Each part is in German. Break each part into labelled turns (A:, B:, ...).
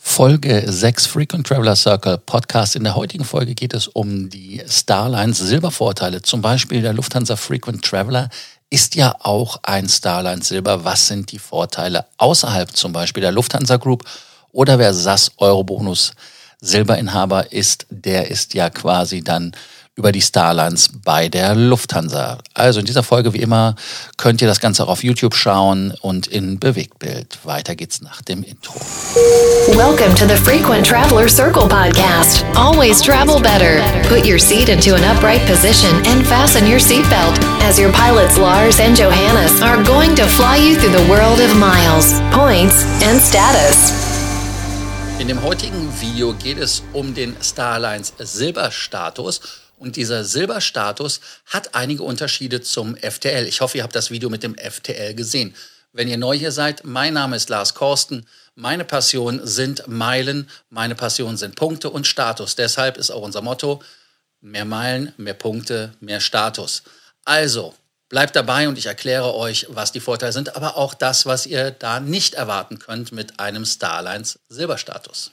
A: Folge 6 Frequent Traveler Circle Podcast. In der heutigen Folge geht es um die Starlines Silbervorteile. Zum Beispiel der Lufthansa Frequent Traveler ist ja auch ein Starlines Silber. Was sind die Vorteile außerhalb zum Beispiel der Lufthansa Group oder wer SAS Eurobonus Silberinhaber ist, der ist ja quasi dann über die Starlines bei der Lufthansa. Also in dieser Folge wie immer könnt ihr das Ganze auch auf YouTube schauen und in Bewegtbild. Weiter geht's nach dem Intro.
B: Welcome to the Frequent Traveler Circle podcast. Always travel better. Put your seat into an upright position and fasten your seatbelt as your pilots Lars and Johannes are going to fly you through the world of miles, points and status.
A: In dem heutigen Video geht es um den Starlines Silberstatus und dieser Silberstatus hat einige Unterschiede zum FTL. Ich hoffe, ihr habt das Video mit dem FTL gesehen. Wenn ihr neu hier seid, mein Name ist Lars Korsten. Meine Passion sind Meilen, meine Passion sind Punkte und Status. Deshalb ist auch unser Motto, mehr Meilen, mehr Punkte, mehr Status. Also, bleibt dabei und ich erkläre euch, was die Vorteile sind, aber auch das, was ihr da nicht erwarten könnt mit einem Starlines Silberstatus.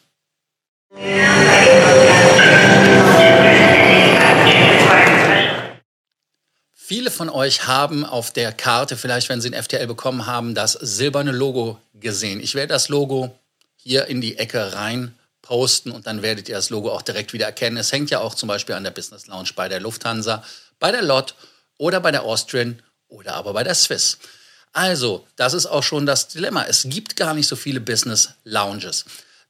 A: Viele von euch haben auf der Karte, vielleicht wenn sie ein FTL bekommen haben, das silberne Logo gesehen. Ich werde das Logo hier in die Ecke rein posten und dann werdet ihr das Logo auch direkt wieder erkennen. Es hängt ja auch zum Beispiel an der Business Lounge bei der Lufthansa, bei der LOT oder bei der Austrian oder aber bei der Swiss. Also, das ist auch schon das Dilemma. Es gibt gar nicht so viele Business Lounges.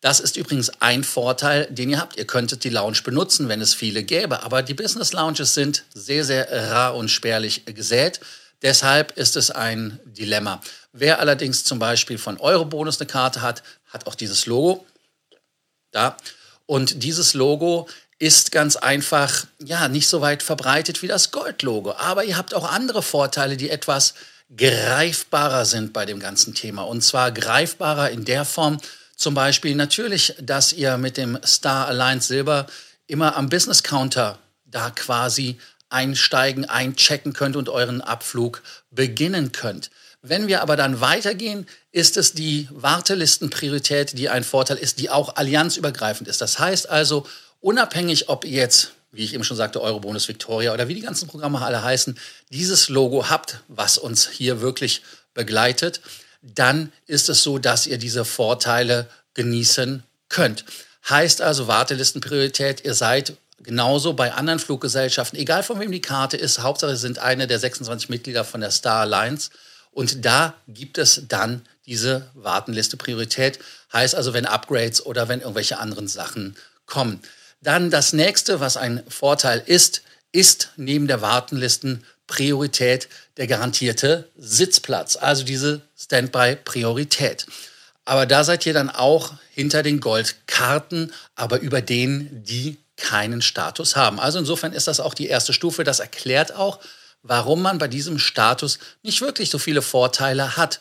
A: Das ist übrigens ein Vorteil, den ihr habt. Ihr könntet die Lounge benutzen, wenn es viele gäbe. Aber die Business Lounges sind sehr, sehr rar und spärlich gesät. Deshalb ist es ein Dilemma. Wer allerdings zum Beispiel von Eurobonus eine Karte hat, hat auch dieses Logo. Da. Und dieses Logo ist ganz einfach, ja, nicht so weit verbreitet wie das Gold-Logo. Aber ihr habt auch andere Vorteile, die etwas greifbarer sind bei dem ganzen Thema. Und zwar greifbarer in der Form, zum Beispiel natürlich, dass ihr mit dem Star Alliance Silber immer am Business Counter da quasi einsteigen, einchecken könnt und euren Abflug beginnen könnt. Wenn wir aber dann weitergehen, ist es die Wartelistenpriorität, die ein Vorteil ist, die auch allianzübergreifend ist. Das heißt also, unabhängig ob ihr jetzt, wie ich eben schon sagte, Eurobonus Victoria oder wie die ganzen Programme alle heißen, dieses Logo habt, was uns hier wirklich begleitet, dann ist es so, dass ihr diese Vorteile genießen könnt. Heißt also Wartelistenpriorität, ihr seid genauso bei anderen Fluggesellschaften, egal von wem die Karte ist, Hauptsache sind eine der 26 Mitglieder von der Star Alliance und da gibt es dann diese Wartenliste Priorität. Heißt also, wenn Upgrades oder wenn irgendwelche anderen Sachen kommen. Dann das nächste, was ein Vorteil ist, ist neben der Wartenlisten Priorität der garantierte Sitzplatz, also diese Standby-Priorität. Aber da seid ihr dann auch hinter den Goldkarten, aber über denen, die keinen Status haben. Also insofern ist das auch die erste Stufe. Das erklärt auch, warum man bei diesem Status nicht wirklich so viele Vorteile hat.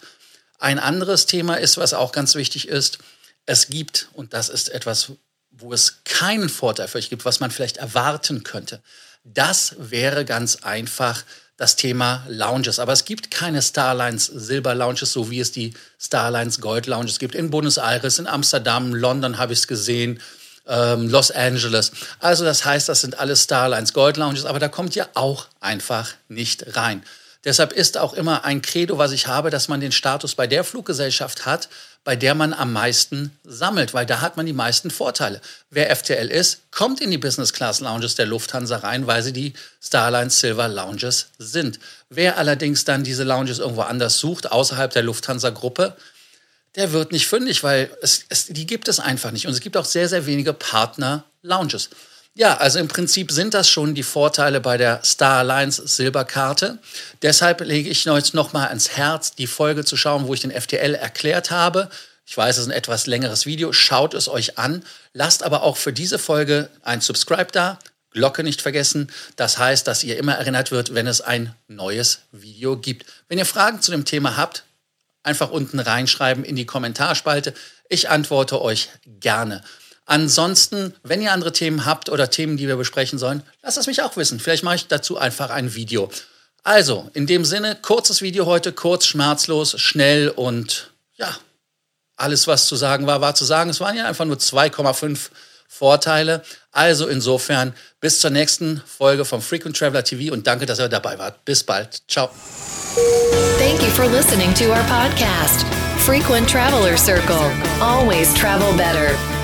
A: Ein anderes Thema ist, was auch ganz wichtig ist, es gibt, und das ist etwas, wo es keinen Vorteil für euch gibt, was man vielleicht erwarten könnte. Das wäre ganz einfach das Thema Lounges. Aber es gibt keine Starlines Silber Lounges, so wie es die Starlines Gold Lounges gibt. In Buenos Aires, in Amsterdam, London habe ich es gesehen, ähm, Los Angeles. Also das heißt, das sind alles Starlines Gold Lounges, aber da kommt ja auch einfach nicht rein. Deshalb ist auch immer ein Credo, was ich habe, dass man den Status bei der Fluggesellschaft hat, bei der man am meisten sammelt, weil da hat man die meisten Vorteile. Wer FTL ist, kommt in die Business Class Lounges der Lufthansa rein, weil sie die Starlines Silver Lounges sind. Wer allerdings dann diese Lounges irgendwo anders sucht, außerhalb der Lufthansa Gruppe, der wird nicht fündig, weil es, es, die gibt es einfach nicht. Und es gibt auch sehr, sehr wenige Partner-Lounges. Ja, also im Prinzip sind das schon die Vorteile bei der Star Alliance Silberkarte. Deshalb lege ich euch noch mal ans Herz, die Folge zu schauen, wo ich den FTL erklärt habe. Ich weiß, es ist ein etwas längeres Video. Schaut es euch an. Lasst aber auch für diese Folge ein Subscribe da. Glocke nicht vergessen. Das heißt, dass ihr immer erinnert wird, wenn es ein neues Video gibt. Wenn ihr Fragen zu dem Thema habt, einfach unten reinschreiben in die Kommentarspalte. Ich antworte euch gerne. Ansonsten, wenn ihr andere Themen habt oder Themen, die wir besprechen sollen, lasst es mich auch wissen. Vielleicht mache ich dazu einfach ein Video. Also, in dem Sinne, kurzes Video heute, kurz, schmerzlos, schnell und ja, alles, was zu sagen war, war zu sagen. Es waren ja einfach nur 2,5 Vorteile. Also insofern bis zur nächsten Folge vom Frequent Traveler TV und danke, dass ihr dabei wart. Bis bald. Ciao.
B: Thank you for listening to our podcast, Frequent Traveler Circle. Always travel better.